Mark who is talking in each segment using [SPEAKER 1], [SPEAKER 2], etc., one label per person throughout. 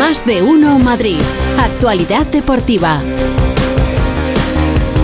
[SPEAKER 1] Más de uno Madrid. Actualidad deportiva.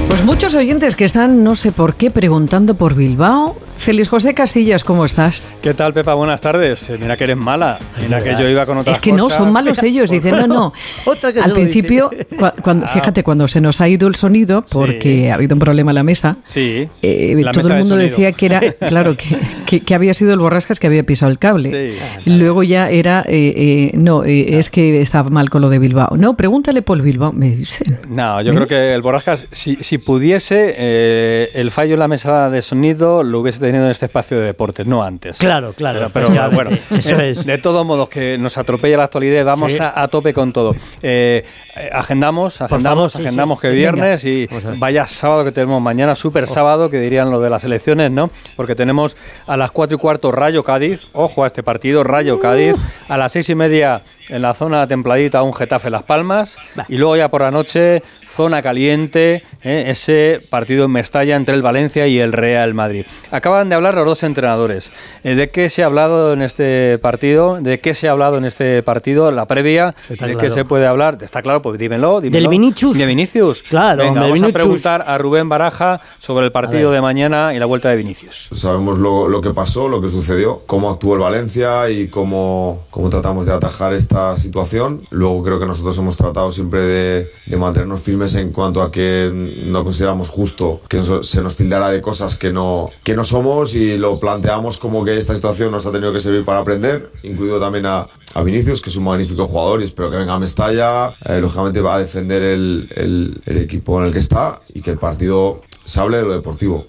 [SPEAKER 2] Pues muchos oyentes que están, no sé por qué, preguntando por Bilbao. Feliz José Castillas, ¿cómo estás?
[SPEAKER 3] ¿Qué tal, Pepa? Buenas tardes. Eh, mira que eres mala. Mira que yo iba con otras
[SPEAKER 2] Es que no, son malos ellos. Dicen, no, no. Al principio, cuando, fíjate, cuando se nos ha ido el sonido, porque ha habido un problema en la mesa,
[SPEAKER 3] sí,
[SPEAKER 2] eh, todo el mundo decía que era, claro, que, que, había sido el borrascas que había pisado el cable. Sí. Luego ya era, eh, no, es que estaba mal con lo de Bilbao. No, pregúntale por Bilbao, me dicen.
[SPEAKER 3] No, yo creo que el borrascas, si, si pudiese, el fallo en la mesa de sonido lo hubiese tenido en este espacio de deportes, no antes.
[SPEAKER 4] Claro, claro.
[SPEAKER 3] Pero, bueno, de todos modos, que nos atropella la actualidad, vamos a, tope con todo. Eh, agendamos, agendamos, agendamos que viernes y vaya sábado que tenemos mañana, súper oh. sábado, que dirían lo de las elecciones, ¿no? Porque tenemos a las cuatro y cuarto Rayo Cádiz, ojo a este partido, Rayo uh. Cádiz, a las seis y media en la zona templadita un Getafe Las Palmas y luego ya por la noche zona caliente, ¿eh? ese partido en Mestalla entre el Valencia y el Real Madrid. Acaban de hablar los dos entrenadores. Eh, ¿De qué se ha hablado en este partido? ¿De qué se ha hablado en este partido? La previa, ¿de qué se puede hablar? Está claro, pues dímelo. dímelo.
[SPEAKER 4] Del Vinicius.
[SPEAKER 3] De Vinicius.
[SPEAKER 4] Claro,
[SPEAKER 3] Venga, vamos a preguntar a Rubén Baraja sobre el partido de mañana y la vuelta de Vinicius.
[SPEAKER 5] Sabemos lo, lo, que pasó, lo que sucedió, cómo actuó el Valencia y cómo, cómo tratamos de atajar esta situación. Luego creo que nosotros hemos tratado siempre de, de mantenernos firmes en cuanto a que no consideramos justo que se nos tildara de cosas que no, que no somos y lo planteamos como que esta situación nos ha tenido que servir para aprender, incluido también a, a Vinicius, que es un magnífico jugador y espero que venga a Mestalla. Eh, lógicamente va a defender el, el, equipo en el que está y que el partido se hable de lo deportivo.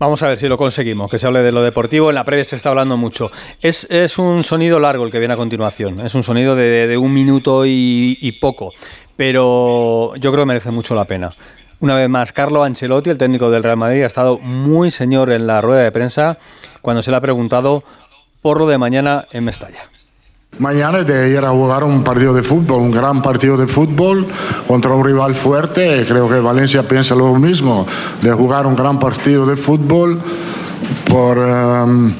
[SPEAKER 3] Vamos a ver si lo conseguimos, que se hable de lo deportivo. En la previa se está hablando mucho. Es, es un sonido largo el que viene a continuación. Es un sonido de, de un minuto y, y, poco pero yo creo que merece mucho la pena. Una vez más, Carlo Ancelotti, el técnico del Real Madrid, ha estado muy señor en la rueda de prensa cuando se le ha preguntado por lo de mañana en Mestalla.
[SPEAKER 6] Mañana de ir a jugar un partido de fútbol, un gran partido de fútbol contra un rival fuerte. Creo que Valencia piensa lo mismo, de jugar un gran partido de fútbol por, um,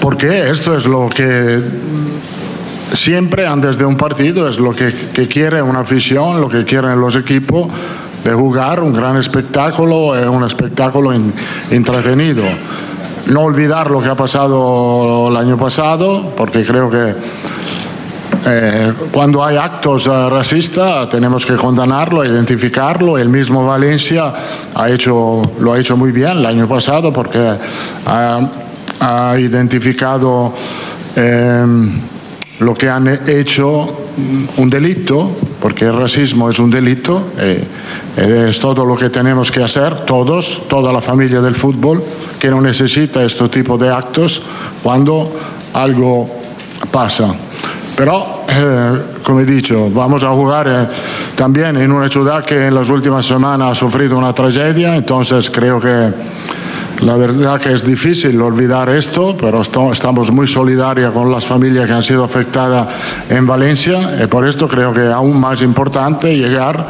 [SPEAKER 6] porque esto es lo que siempre antes de un partido es lo que, que quiere una afición, lo que quieren los equipos de jugar un gran espectáculo, es un espectáculo entretenido. No olvidar lo que ha pasado el año pasado, porque creo que eh, cuando hay actos eh, racistas tenemos que condenarlo, identificarlo. El mismo Valencia ha hecho, lo ha hecho muy bien el año pasado porque ha, ha identificado eh, lo que han hecho un delito, porque el racismo es un delito, eh, es todo lo que tenemos que hacer, todos, toda la familia del fútbol, que no necesita este tipo de actos cuando algo pasa. Pero, eh, como he dicho, vamos a jugar eh, también en una ciudad que en las últimas semanas ha sufrido una tragedia, entonces creo que la verdad que es difícil olvidar esto, pero estamos muy solidarios con las familias que han sido afectadas en Valencia y por esto creo que es aún más importante llegar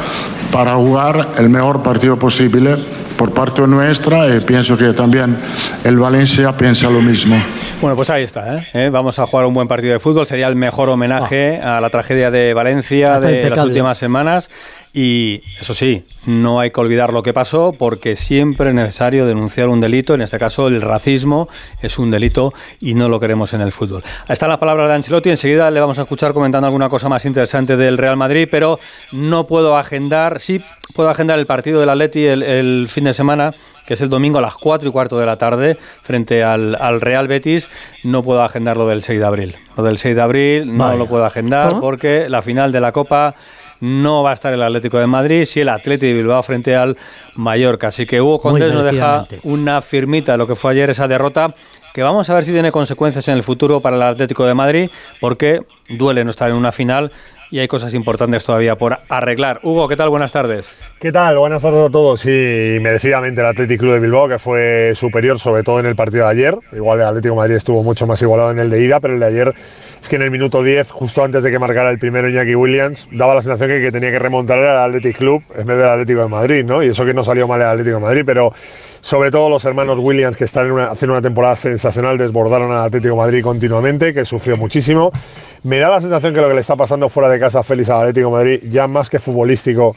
[SPEAKER 6] para jugar el mejor partido posible por parte nuestra y pienso que también el Valencia piensa lo mismo.
[SPEAKER 3] Bueno, pues ahí está. ¿eh? ¿Eh? Vamos a jugar un buen partido de fútbol. Sería el mejor homenaje ah. a la tragedia de Valencia de las últimas semanas. Y eso sí, no hay que olvidar lo que pasó porque siempre es necesario denunciar un delito. En este caso, el racismo es un delito y no lo queremos en el fútbol. Ahí están las palabras de Ancelotti. Enseguida le vamos a escuchar comentando alguna cosa más interesante del Real Madrid, pero no puedo agendar. Sí, puedo agendar el partido del Atleti el, el fin de semana que es el domingo a las 4 y cuarto de la tarde, frente al, al, Real Betis, no puedo agendar lo del 6 de abril. Lo del 6 de abril no lo puedo agendar porque la final de la Copa no va a estar el Atlético de Madrid, si el Atlético de Bilbao frente al Mallorca. Así que Hugo Condés nos deja una firmita de lo que fue ayer esa derrota, que vamos a ver si tiene consecuencias en el futuro para el Atlético de Madrid, porque duele no estar en una final y hay cosas importantes todavía por arreglar. Hugo, ¿qué tal? Buenas tardes.
[SPEAKER 7] ¿Qué tal? Buenas tardes a todos. Sí, merecidamente el Atlético Club de Bilbao, que fue superior sobre todo en el partido de ayer. Igual el Atlético de Madrid estuvo mucho más igualado en el de ida, pero el de ayer es que en el minuto 10, justo antes de que marcara el primero Iñaki Williams, daba la sensación que, que tenía que remontar al Athletic Club en vez del Atlético de Madrid, ¿no? Y eso que no salió mal el Atlético de Madrid, pero sobre todo los hermanos Williams que están haciendo una temporada sensacional, desbordaron al Atlético de Madrid continuamente, que sufrió muchísimo. Me da la sensación que lo que le está pasando fuera de casa a Félix al Atlético Madrid, ya más que futbolístico,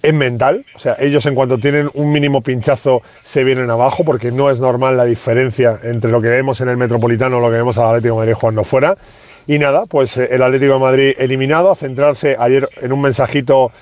[SPEAKER 7] es mental. O sea, ellos en cuanto tienen un mínimo pinchazo se vienen abajo porque no es normal la diferencia entre lo que vemos en el Metropolitano y lo que vemos al Atlético Madrid jugando fuera. Y nada, pues eh, el Atlético Madrid eliminado, a centrarse ayer en un mensajito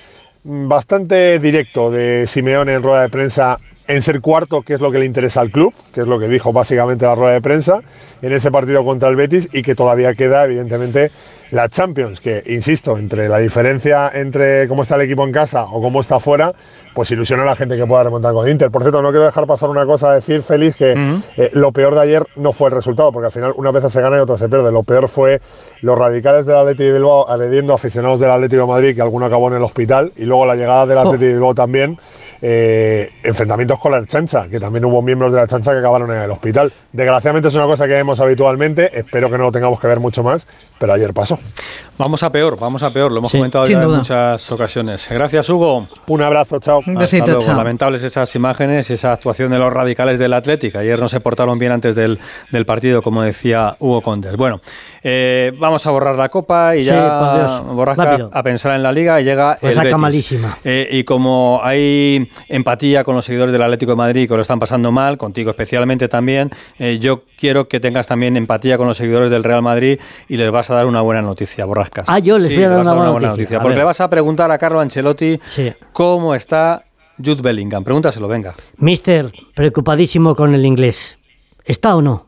[SPEAKER 7] bastante directo de Simeone en rueda de prensa en ser cuarto, que es lo que le interesa al club, que es lo que dijo básicamente la rueda de prensa, en ese partido contra el Betis y que todavía queda, evidentemente, la Champions, que, insisto, entre la diferencia entre cómo está el equipo en casa o cómo está fuera, pues ilusiona a la gente que pueda remontar con Inter. Por cierto, no quiero dejar pasar una cosa, decir, Félix, que eh, lo peor de ayer no fue el resultado, porque al final una vez se gana y otra se pierde. Lo peor fue los radicales del Atlético de Bilbao agrediendo a aficionados del Atlético de Madrid, que alguno acabó en el hospital, y luego la llegada del oh. Atlético de Bilbao también eh, enfrentamientos con la chancha, que también hubo miembros de la chancha que acabaron en el hospital. Desgraciadamente es una cosa que vemos habitualmente, espero que no lo tengamos que ver mucho más, pero ayer pasó.
[SPEAKER 3] Vamos a peor, vamos a peor, lo hemos comentado ya en muchas ocasiones. Gracias, Hugo.
[SPEAKER 7] Un abrazo, chao.
[SPEAKER 2] Un besito, chao.
[SPEAKER 3] Lamentables esas imágenes y esa actuación de los radicales del Atlético. Ayer no se portaron bien antes del, del partido, como decía Hugo Condes. Bueno, eh, vamos a borrar la copa y ya borrar a pensar en la liga y llega
[SPEAKER 4] pues
[SPEAKER 3] el Betis.
[SPEAKER 4] malísima.
[SPEAKER 3] Eh, y como hay empatía con los seguidores del Atlético de Madrid que lo están pasando mal, contigo especialmente también, eh, yo quiero que tengas también empatía con los seguidores del Real Madrid y les vas a dar una buena noticia, Borrascas.
[SPEAKER 4] Ah, yo les voy a dar una, buena noticia.
[SPEAKER 3] porque le vas a preguntar a Carlo Ancelotti cómo está Jude Bellingham. Pregúntaselo, venga.
[SPEAKER 4] Mister, preocupadísimo con el inglés. ¿Está o no?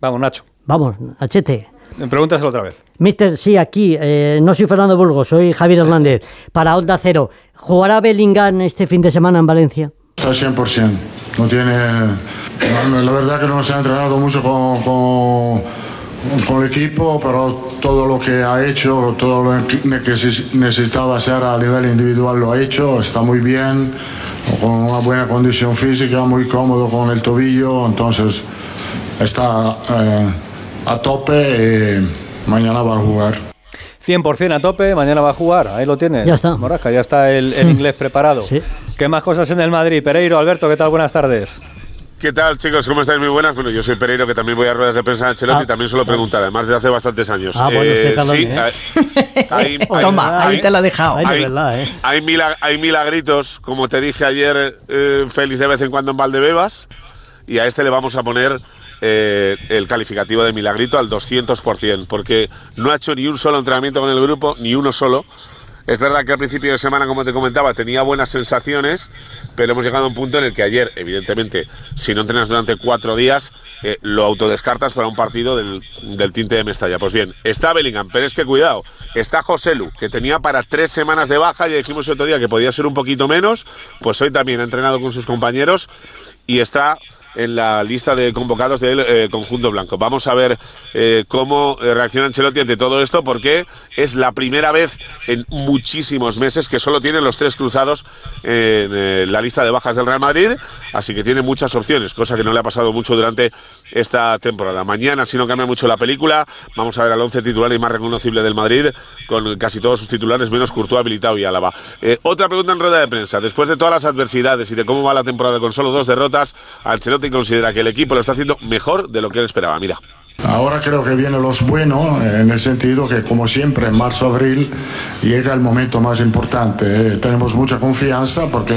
[SPEAKER 3] Vamos, Nacho.
[SPEAKER 4] Vamos, Nachete.
[SPEAKER 3] Pregúntaselo otra vez.
[SPEAKER 4] Mister, sí, aquí. Eh, no soy Fernando Burgos, soy Javier Hernández. Para Onda Cero. ¿Jugará Bellingham este fin de semana en Valencia?
[SPEAKER 6] Está 100%. No tiene. la verdad que no se ha entrenado mucho con, con, el equipo, pero todo lo que ha hecho, todo lo que necesitaba hacer a nivel individual lo ha hecho. Está muy bien, con una buena condición física, muy cómodo con el tobillo. Entonces está eh, a tope y mañana va a jugar.
[SPEAKER 3] 100% a tope, mañana va a jugar. Ahí lo tienes.
[SPEAKER 4] Ya está.
[SPEAKER 3] Morasca, ya está el, inglés preparado. Sí. ¿Qué más cosas en el Madrid? Pereiro, Alberto, ¿qué tal? Buenas tardes.
[SPEAKER 8] ¿Qué tal, chicos? ¿Cómo estáis? Muy buenas. Bueno, yo soy Pereiro, que también voy a ruedas de prensa de Ancelotti y ah. también suelo preguntar, además de hace bastantes años.
[SPEAKER 4] Ah, bueno, eh, sí,
[SPEAKER 2] hay, Toma, ahí te la he dejado.
[SPEAKER 8] Hay, ¿eh? hay, milagritos, como te dije ayer, eh, Félix, de vez en cuando en Valdebebas, y a este le vamos a poner eh, el calificativo de milagrito al 200%, porque no ha hecho ni un solo entrenamiento con el grupo, ni uno solo. Es verdad que al principio de semana, como te comentaba, tenía buenas sensaciones, pero hemos llegado a un punto en el que ayer, evidentemente, si no entrenas durante cuatro días, eh, lo autodescartas para un partido del, tinte de Mestalla. Pues bien, está Bellingham, pero es que cuidado, está Joselu, que tenía para tres semanas de baja, ya dijimos el otro día que podía ser un poquito menos, pues hoy también ha entrenado con sus compañeros y está en la lista de convocados del eh, conjunto blanco. Vamos a ver eh, cómo eh, reacciona Ancelotti ante todo esto, porque es la primera vez en muchísimos meses que solo tiene los tres cruzados en la lista de bajas del Real Madrid, así que tiene muchas opciones, cosa que no le ha pasado mucho durante esta temporada. Mañana, si no cambia mucho la película, vamos a ver al once titular y más reconocible del Madrid, con casi todos sus titulares, menos Courtois, habilitado y Álava. otra pregunta en rueda de prensa. Después de todas las adversidades y de cómo va la temporada con solo dos derrotas, Ancelotti considera que el equipo lo está haciendo mejor de lo que él esperaba. Mira.
[SPEAKER 6] Ahora creo que viene los buenos, en el sentido que, como siempre, en marzo-abril llega el momento más importante. Eh, tenemos mucha confianza porque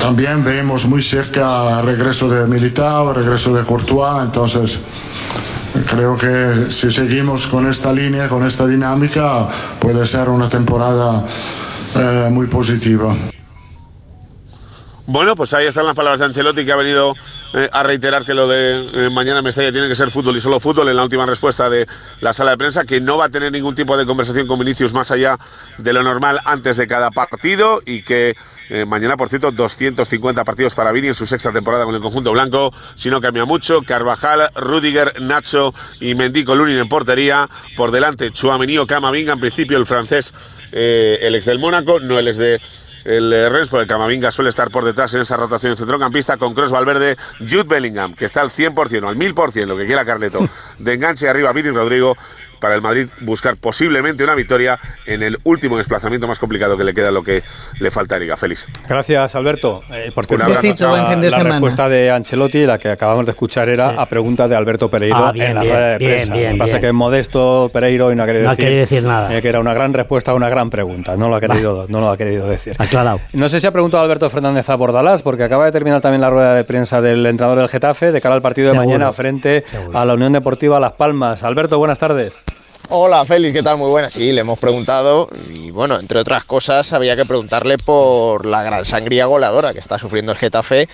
[SPEAKER 6] también vemos muy cerca el regreso de Militao, el regreso de Courtois, entonces creo que si seguimos con esta línea, con esta dinámica, puede ser una temporada eh, muy positiva.
[SPEAKER 8] Bueno, pues ahí están las palabras de Ancelotti que ha venido eh, a reiterar que lo de eh, mañana Mestalla tiene que ser fútbol y solo fútbol en la última respuesta de la sala de prensa, que no va a tener ningún tipo de conversación con Vinicius más allá de lo normal antes de cada partido y que eh, mañana, por cierto, 250 partidos para Vini en su sexta temporada con el conjunto blanco, si no cambia mucho, Carvajal, Rudiger, Nacho y Mendico Lunin en portería, por delante Chouameni o Camavinga, en principio el francés, el ex del Mónaco, no el ex de el eh, Rennes, porque Camavinga suele estar por detrás en esa rotación de centrocampista, con Cross Valverde, Jude Bellingham, que está al 100% o al 1000%, lo que quiera Carleto, de enganche arriba Vini Rodrigo para el Madrid buscar posiblemente una victoria en el último desplazamiento más complicado que le queda lo que le falta a Liga. Feliz.
[SPEAKER 3] Gracias, Alberto. Eh, por la, la respuesta de Ancelotti, la que acabamos de escuchar, era a pregunta de Alberto Pereiro
[SPEAKER 4] ah,
[SPEAKER 3] en la rueda de prensa. Bien, Lo que pasa es que Modesto Pereiro y no ha querido,
[SPEAKER 4] decir, decir, nada.
[SPEAKER 3] Eh, que era una gran respuesta a una gran pregunta. No lo ha querido, no lo ha querido decir.
[SPEAKER 4] Aclarado.
[SPEAKER 3] No sé si ha preguntado Alberto Fernández a Bordalás, porque acaba de terminar también la rueda de prensa del entrenador del Getafe de cara al partido de mañana frente a la Unión Deportiva Las Palmas. Alberto, buenas tardes.
[SPEAKER 9] Hola Félix, ¿qué tal? Muy buenas. Sí, le hemos preguntado y bueno, entre otras cosas había que preguntarle por la gran sangría goleadora que está sufriendo el Getafe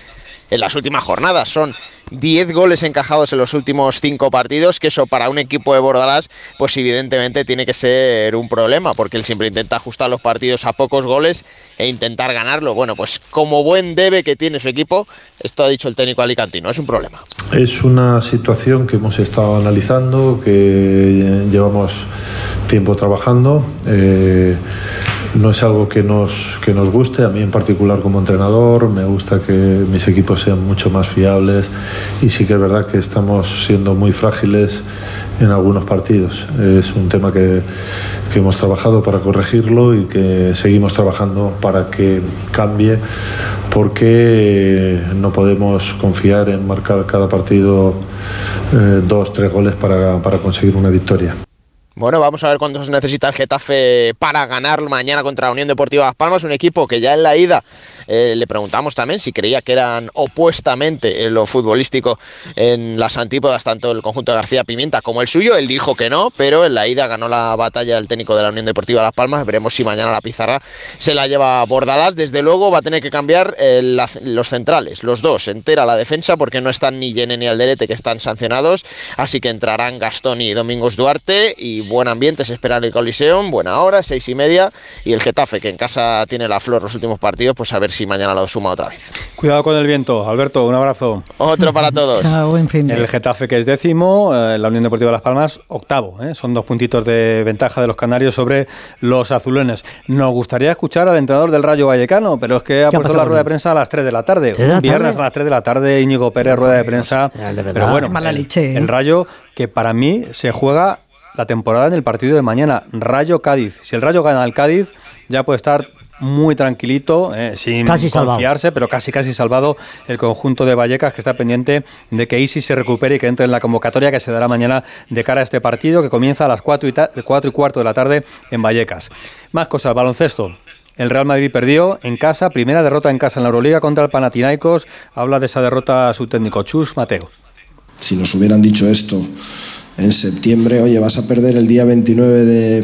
[SPEAKER 9] en las últimas jornadas. Son 10 goles encajados en los últimos 5 partidos, que eso para un equipo de Bordalás, pues evidentemente tiene que ser un problema, porque él siempre intenta ajustar los partidos a pocos goles e intentar ganarlo. Bueno, pues como buen debe que tiene su equipo, esto ha dicho el técnico alicantino, es un problema.
[SPEAKER 10] Es una situación que hemos estado analizando, que llevamos tiempo trabajando. Eh, no es algo que nos, que nos guste, a mí en particular como entrenador, me gusta que mis equipos sean mucho más fiables y sí que es verdad que estamos siendo muy frágiles en algunos partidos. Es un tema que, que hemos trabajado para corregirlo y que seguimos trabajando para que cambie porque no podemos confiar en marcar cada partido eh, dos, tres goles para, para conseguir una victoria.
[SPEAKER 9] Bueno, vamos a ver cuándo se necesita el Getafe para ganar mañana contra la Unión Deportiva Las Palmas, un equipo que ya en la ida eh, le preguntamos también si creía que eran opuestamente en lo futbolístico en las antípodas, tanto el conjunto de García Pimienta como el suyo. Él dijo que no, pero en la ida ganó la batalla el técnico de la Unión Deportiva Las Palmas. Veremos si mañana la pizarra se la lleva Bordalás. Desde luego va a tener que cambiar eh, los centrales, los dos, entera la defensa, porque no están ni Yene ni Alderete, que están sancionados. Así que entrarán Gastón y Domingos Duarte. Y buen ambiente se espera en el Coliseum, buena hora, seis y media. Y el Getafe, que en casa tiene la flor los últimos partidos, pues a ver si mañana lo suma otra vez.
[SPEAKER 3] Cuidado con el viento, Alberto, un abrazo.
[SPEAKER 9] Otro para todos.
[SPEAKER 2] Chao, en fin.
[SPEAKER 3] El Getafe que es décimo, eh, la Unión Deportiva de Las Palmas octavo. Eh. Son dos puntitos de ventaja de los canarios sobre los azulones. Nos gustaría escuchar al entrenador del Rayo Vallecano, pero es que ha puesto la rueda de prensa a las 3 de la tarde. Viernes a las 3 de la tarde, Íñigo Pérez, rueda de prensa. pero bueno,
[SPEAKER 2] Mala leche,
[SPEAKER 3] el Rayo que para mí se juega la temporada en el partido de mañana. Rayo Cádiz. Si el Rayo gana al Cádiz, ya puede estar muy tranquilito, eh, sin confiarse, pero casi casi salvado el conjunto de Vallecas que está pendiente de que Isi se recupere y que entre en la convocatoria que se dará mañana de cara a este partido que comienza a las 4 y, 4 y cuarto de la tarde en Vallecas. Más cosas, baloncesto. El Real Madrid perdió en casa, primera derrota en casa en la Euroliga contra el Panathinaikos. Habla de esa derrota a su técnico Chus Mateo.
[SPEAKER 11] Si nos hubieran dicho esto en septiembre, oye, vas a perder el día 29 de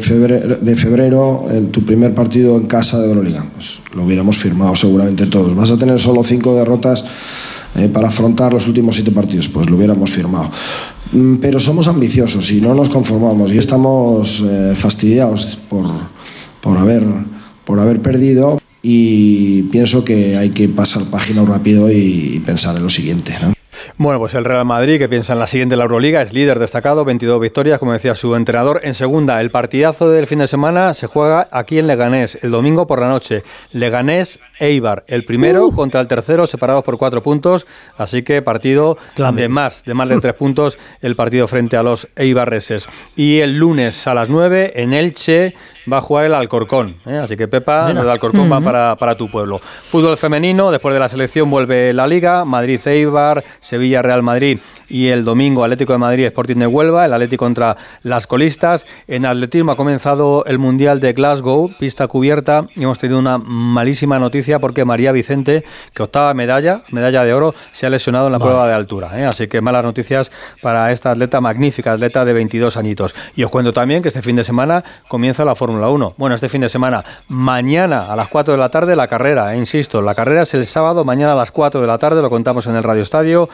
[SPEAKER 11] febrero, de tu primer partido en casa de Euroliga. Pues lo hubiéramos firmado seguramente todos. Vas a tener solo cinco derrotas eh, para afrontar los últimos siete partidos. Pues lo hubiéramos firmado. Mm, pero somos ambiciosos y no nos conformamos y estamos eh, fastidiados por, por, haber, por haber perdido y pienso que hay que pasar página rápido y, y pensar en lo siguiente. ¿no?
[SPEAKER 3] Bueno, pues el Real Madrid, que piensa en la siguiente la Euroliga, es líder destacado, 22 victorias, como decía su entrenador. En segunda, el partidazo del fin de semana se juega aquí en Leganés, el domingo por la noche. Leganés Eibar, el primero uh. contra el tercero, separados por cuatro puntos. Así que partido de más, de más de tres puntos, el partido frente a los Eibarreses. Y el lunes a las nueve, en Elche, va a jugar el Alcorcón. ¿eh? Así que Pepa, el Alcorcón va para, para, tu pueblo. Fútbol femenino, después de la selección vuelve la Liga, Madrid-Eibar, Sevilla-Real Madrid y el domingo Atlético de Madrid, Sporting de Huelva, el Atlético contra las colistas. En atletismo ha comenzado el Mundial de Glasgow, pista cubierta, y hemos tenido una malísima noticia porque María Vicente, que octava medalla, medalla de oro, se ha lesionado en la prueba de altura. ¿eh? Así que malas noticias para esta atleta magnífica, atleta de 22 añitos. Y os cuento también que este fin de semana comienza la Fórmula 1. Bueno, este fin de semana, mañana a las 4 de la tarde la carrera, eh, insisto, la carrera es el sábado, mañana a las 4 de la tarde, lo contamos en el Radio Estadio.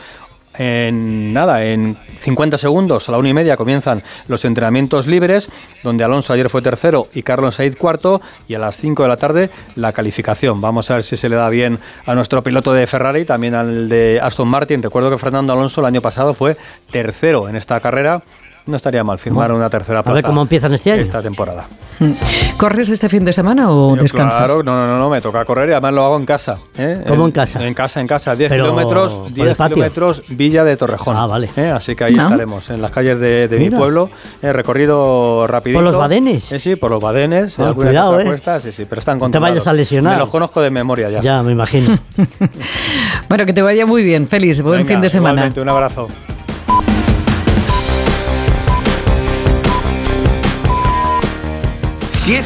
[SPEAKER 3] En nada, en 50 segundos, a la una y media, comienzan los entrenamientos libres, donde Alonso ayer fue tercero y Carlos Said cuarto, y a las 5 de la tarde la calificación. Vamos a ver si se le da bien a nuestro piloto de Ferrari, también al de Aston Martin. Recuerdo que Fernando Alonso el año pasado fue tercero en esta carrera no estaría mal firmar una tercera plaza.
[SPEAKER 4] A ver cómo empiezan este año.
[SPEAKER 3] Esta temporada.
[SPEAKER 2] Mm. ¿Corres este fin de semana o descansas?
[SPEAKER 3] Claro, no, no, no, me toca correr y además lo hago en casa. ¿eh?
[SPEAKER 4] ¿Cómo en, casa?
[SPEAKER 3] En casa, en casa. 10 kilómetros, 10 kilómetros, Villa de Torrejón.
[SPEAKER 4] Ah, vale.
[SPEAKER 3] ¿eh? Así que ahí estaremos, en las calles de, mi pueblo. He recorrido rapidito.
[SPEAKER 4] ¿Por los badenes?
[SPEAKER 3] Eh, sí, por los badenes.
[SPEAKER 4] Oh, cuidado, ¿eh?
[SPEAKER 3] sí, sí, pero están controlados.
[SPEAKER 4] te vayas a lesionar.
[SPEAKER 3] Me los conozco de memoria ya.
[SPEAKER 4] Ya, me imagino.
[SPEAKER 2] bueno, que te vaya muy bien. Feliz, buen fin de semana.
[SPEAKER 3] un abrazo.
[SPEAKER 12] Si